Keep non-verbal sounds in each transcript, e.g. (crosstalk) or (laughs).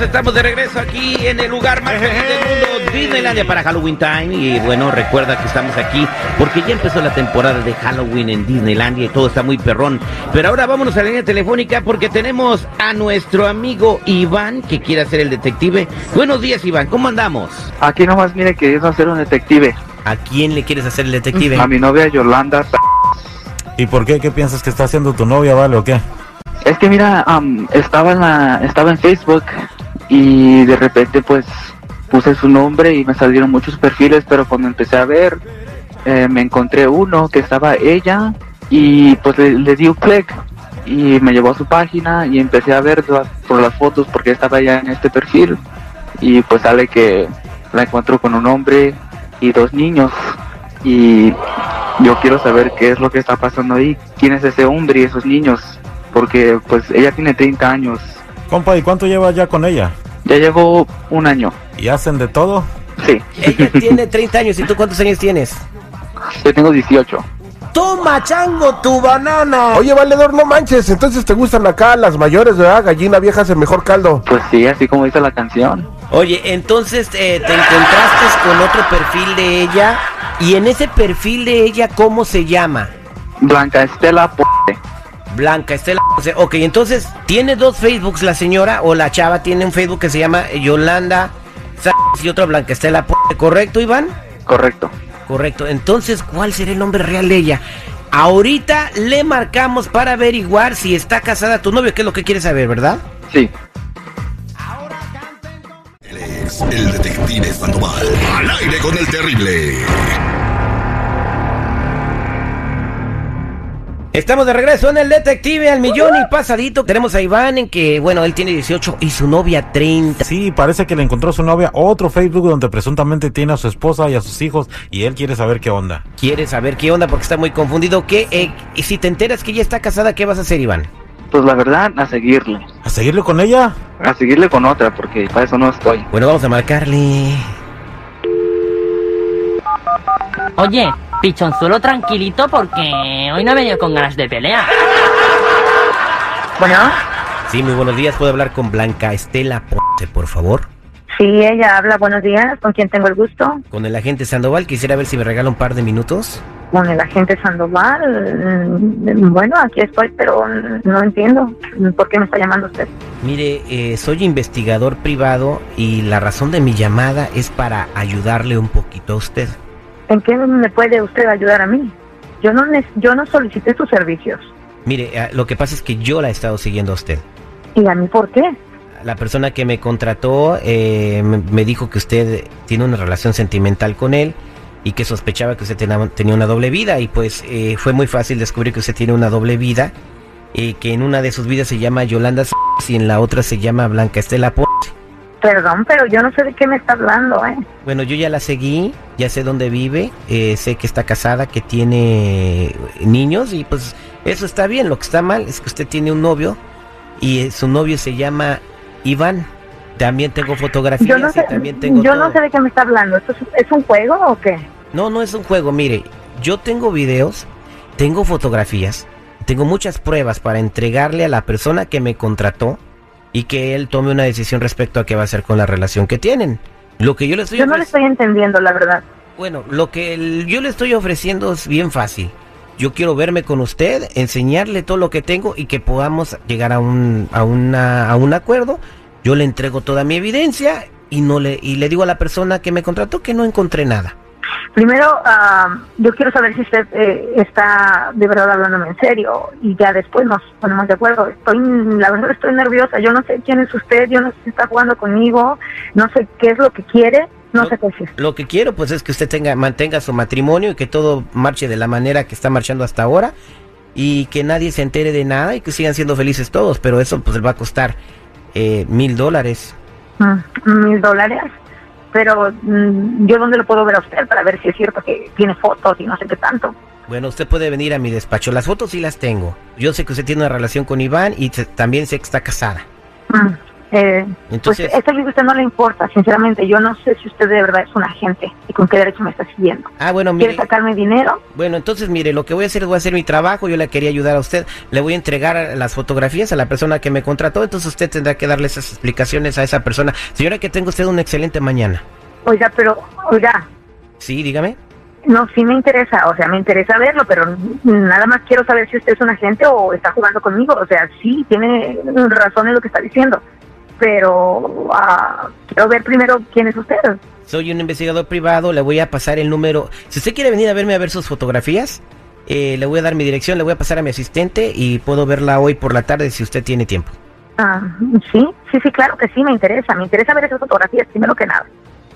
Estamos de regreso aquí en el lugar más feliz del mundo, Disneylandia para Halloween Time. Y bueno, recuerda que estamos aquí porque ya empezó la temporada de Halloween en Disneylandia y todo está muy perrón. Pero ahora vámonos a la línea telefónica porque tenemos a nuestro amigo Iván que quiere ser el detective. Buenos días, Iván, ¿cómo andamos? Aquí nomás mire que yo ser un detective. ¿A quién le quieres hacer el detective? A mi novia Yolanda. ¿Y por qué? ¿Qué piensas que está haciendo tu novia, vale, o qué? Es que mira, am, estaba en la, estaba en Facebook y de repente pues puse su nombre y me salieron muchos perfiles, pero cuando empecé a ver eh, me encontré uno que estaba ella y pues le, le di un clic y me llevó a su página y empecé a ver por las fotos porque estaba ya en este perfil y pues sale que la encuentro con un hombre y dos niños y yo quiero saber qué es lo que está pasando ahí, quién es ese hombre y esos niños, porque pues ella tiene 30 años, Compa, ¿y cuánto llevas ya con ella? ya llevo un año, ¿Y hacen de todo? sí, Ella (laughs) tiene 30 años, ¿y tú cuántos años tienes? yo tengo 18. Toma, chango, tu banana. Oye, valedor, no manches, entonces te gustan acá las mayores, ¿verdad? Gallina vieja hace mejor caldo. Pues sí, así como dice la canción. Oye, entonces eh, te encontraste con otro perfil de ella y en ese perfil de ella, ¿cómo se llama? Blanca Estela P Blanca Estela. O sea, Ok, entonces, ¿tiene dos Facebooks la señora o la chava tiene un Facebook que se llama Yolanda Sáenz y otro Blanca Estela? ¿Correcto, Iván? correcto. Correcto. Entonces, ¿cuál será el nombre real de ella? Ahorita le marcamos para averiguar si está casada tu novio, que es lo que quiere saber, ¿verdad? Sí, Él es el detective Sandoval. Al aire con el terrible. Estamos de regreso en el detective al millón y pasadito. Tenemos a Iván en que, bueno, él tiene 18 y su novia 30. Sí, parece que le encontró su novia otro Facebook donde presuntamente tiene a su esposa y a sus hijos y él quiere saber qué onda. Quiere saber qué onda porque está muy confundido. ¿Qué, eh, y si te enteras que ella está casada, ¿qué vas a hacer, Iván? pues la verdad, a seguirle. ¿A seguirle con ella? A seguirle con otra, porque para eso no estoy. Bueno, vamos a marcarle. Oye, pichonzuelo tranquilito porque hoy no he venido con ganas de pelea. Bueno, Sí, muy buenos días. ¿Puedo hablar con Blanca Estela Ponce, por favor? sí, ella habla. Buenos días. ¿Con quién tengo el gusto? Con el agente Sandoval, quisiera ver si me regala un par de minutos. Con el agente Sandoval. Mm, Bueno, aquí estoy, pero no entiendo por qué me está llamando usted. Mire, eh, soy investigador privado y la razón de mi llamada es para ayudarle un poquito a usted. ¿En qué me puede usted ayudar a mí? Yo no, yo no solicité sus servicios. Mire, eh, lo que pasa es que yo la he estado siguiendo a usted. ¿Y a mí por qué? La persona que me contrató eh, me dijo que usted tiene una relación sentimental con él y que sospechaba que usted tenía una doble vida y pues eh, fue muy fácil descubrir que usted tiene una doble vida y que en una de sus vidas se llama Yolanda y en la otra se llama Blanca Estela Ponce. Perdón, pero yo no sé de qué me está hablando, ¿eh? Bueno, yo ya la seguí, ya sé dónde vive, eh, sé que está casada, que tiene niños y pues eso está bien. Lo que está mal es que usted tiene un novio y eh, su novio se llama Iván. También tengo fotografías Yo no sé, y también tengo yo todo. no sé de qué me está hablando. ¿Esto es, es un juego o qué? No, no es un juego, mire, yo tengo videos, tengo fotografías, tengo muchas pruebas para entregarle a la persona que me contrató y que él tome una decisión respecto a qué va a hacer con la relación que tienen. Lo que yo le estoy Yo no le estoy entendiendo, la verdad. Bueno, lo que el- yo le estoy ofreciendo es bien fácil. Yo quiero verme con usted, enseñarle todo lo que tengo y que podamos llegar a un, a una, a un acuerdo. Yo le entrego toda mi evidencia y no le, y le digo a la persona que me contrató que no encontré nada. Primero, ah, yo quiero saber si usted eh, está de verdad hablándome en serio y ya después nos ponemos de acuerdo. Estoy, la verdad, estoy nerviosa. Yo no sé quién es usted, yo no sé si está jugando conmigo, no sé qué es lo que quiere, no No. sé qué es. Lo que quiero pues es que usted tenga, mantenga su matrimonio y que todo marche de la manera que está marchando hasta ahora y que nadie se entere de nada y que sigan siendo felices todos, pero eso pues le va a costar eh, mil dólares. Mm, Mil dólares. Pero, mm, ¿yo dónde lo puedo ver a usted para ver si es cierto que tiene fotos y no sé qué tanto? Bueno, usted puede venir a mi despacho. Las fotos sí las tengo. Yo sé que usted tiene una relación con Iván y también sé que está casada. Mm, Eh, Entonces- pues esto a usted no le importa, sinceramente. Yo no sé si usted de verdad es un agente y con qué derecho me está siguiendo. Ah, bueno, ¿Quiere mire. sacarme dinero? Bueno, entonces mire, lo que voy a hacer es voy a hacer mi trabajo, yo le quería ayudar a usted, le voy a entregar las fotografías a la persona que me contrató, entonces usted tendrá que darle esas explicaciones a esa persona. Señora, que tenga usted una excelente mañana. Oiga, pero, oiga, Sí, dígame. no, sí me interesa, o sea, me interesa verlo, pero nada más quiero saber si usted es un agente o está jugando conmigo. O sea, sí, tiene razón en lo que está diciendo, pero ah, quiero ver primero quién es usted. Soy un investigador privado, le voy a pasar el número. Si usted quiere venir a verme a ver sus fotografías, eh, le voy a dar mi dirección, le voy a pasar a mi asistente y puedo verla hoy por la tarde si usted tiene tiempo. Ah, sí, sí, sí, claro que sí, me interesa. Me interesa ver esas fotografías, primero que nada.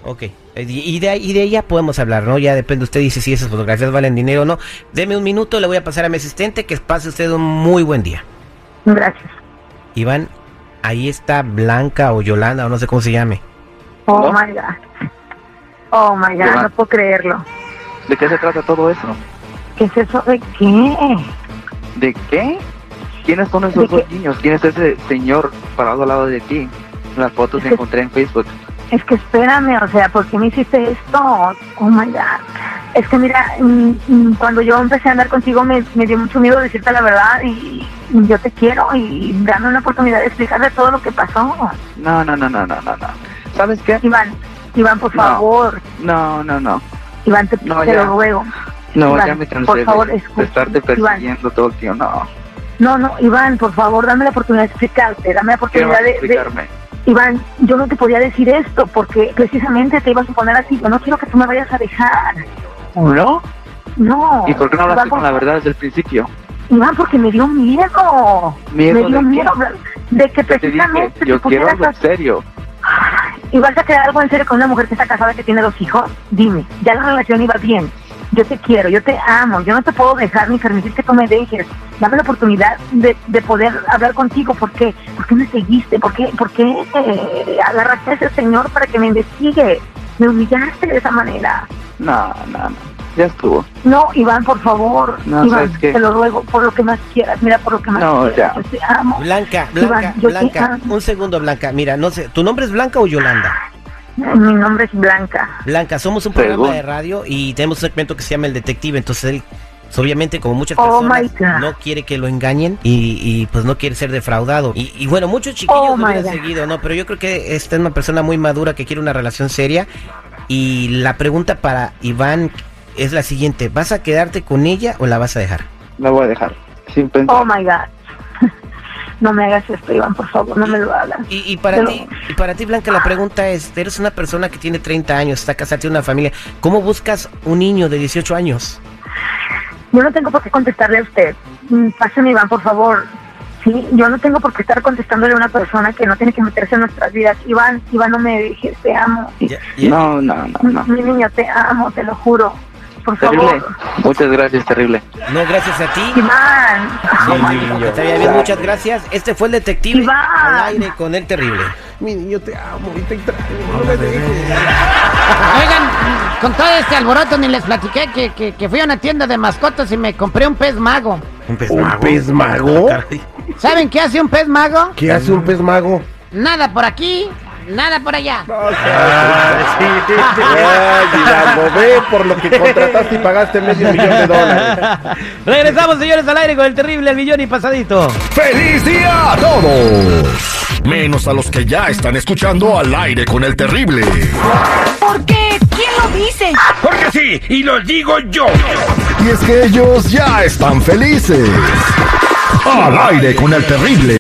Ok, eh, y de, y de ella podemos hablar, ¿no? Ya depende, usted dice si esas fotografías valen dinero o no. Deme un minuto, le voy a pasar a mi asistente, que pase usted un muy buen día. Gracias. Iván, ahí está Blanca o Yolanda, o no sé cómo se llame. Oh ¿No? my God. Oh my God, no puedo creerlo. ¿De qué se trata todo eso? ¿Qué es eso de qué? ¿De qué? ¿Quiénes son ¿De esos dos qué? niños? ¿Quién es ese señor parado al lado de ti? Las fotos Es que- encontré en Facebook. Es que espérame, o sea, ¿por qué me hiciste esto? Oh my God. Es que mira, mm, mm, cuando yo empecé a andar contigo me, me dio mucho miedo decirte la verdad y, y yo te quiero y dame una oportunidad de explicarle todo lo que pasó. No, no, no, no, no, no, no. ¿Sabes qué? Iván, Iván, por No. favor. No, no, no. Iván, te, No, te lo ruego. No, Iván, ya me cansé por favor, de, escucha, estarte Iván. persiguiendo todo el tiempo. No, No, no, Iván, por favor, dame la oportunidad de explicarte, dame la ¿qué vas oportunidad de- explicarme? Iván, yo no te podía decir esto porque precisamente te ibas a poner así. Yo no quiero que tú me vayas a dejar. ¿No? No. ¿Y por qué no hablaste con la verdad desde el principio? Iván, porque me dio miedo. ¿Miedo me dio de miedo de que Te dije, precisamente yo quiero algo en serio. ¿Y vas a quedar algo en serio con una mujer que está casada que tiene dos hijos? Dime, ya la relación iba bien. Yo te quiero, yo te amo, yo no te puedo dejar ni permitir que tú me dejes. Dame la oportunidad de, de poder hablar contigo. ¿Por qué? ¿Por qué me seguiste? ¿Por qué, por qué eh, agarraste a ese señor para que me investigue? Me humillaste de esa manera. No, no, no. Ya estuvo. No, Iván, por favor. No, Iván, ¿sabes qué? te lo ruego, por lo que más quieras. Mira, por lo que más No, quieras. ya. Yo te amo. Blanca, Iván, Blanca, Blanca, amo. un segundo, Blanca. Mira, no sé, ¿tu nombre es Blanca o Yolanda? Mi nombre es Blanca. Blanca, somos un programa Según. de radio y tenemos un segmento que se llama El Detective, entonces él, pues, obviamente, como muchas Oh, personas, no quiere que lo engañen y, y, pues no quiere ser defraudado. Y, y, bueno, muchos chiquillos Oh, lo God. seguido, ¿no? Pero yo creo que esta es una persona muy madura que quiere una relación seria. Y la pregunta para Iván es la siguiente, ¿vas a quedarte con ella o la vas a dejar? La voy a dejar. Sin pensar. Oh my God. (laughs) No me hagas esto, Iván, por favor, no me lo hagas. Y, y para Pero- ti, y para ti, Blanca, la pregunta es, eres una persona que tiene 30 años, está casada, tiene una familia, ¿cómo buscas un niño de 18 años? Yo no tengo por qué contestarle a usted. Mm, Pásame, Iván, por favor. Sí, yo no tengo por qué estar contestándole a una persona que no tiene que meterse en nuestras vidas. Iván, Iván, no me dejes, te amo. No, no, no, no. Mi niño, te amo, te lo juro. Por Terrible. favor. Muchas gracias, terrible. No, gracias a ti. Iván. Sí, que te vaya bien, muchas gracias. Este fue el detective Iván. al aire con el terrible. Mi niño te amo y te extraño. No me dejes. Oigan, con todo este alboroto ni les platiqué que, que, que fui a una tienda de mascotas y me compré un pez mago. Un pez ¿Un mago. pez mago? Caray. ¿Saben qué hace un pez mago? ¿Qué hace un pez mago? Nada por aquí, nada por allá. Ay, Hidalgo, ve por lo que contrataste y pagaste medio millón de dólares. Regresamos, señores, al aire con el terrible, el millón y pasadito. ¡Feliz día a todos! Menos a los que ya están escuchando al aire con el terrible. ¿Por qué? ¿Quién lo dice? Porque sí, y lo digo yo. Y es que ellos ya están felices. Al aire con el terrible.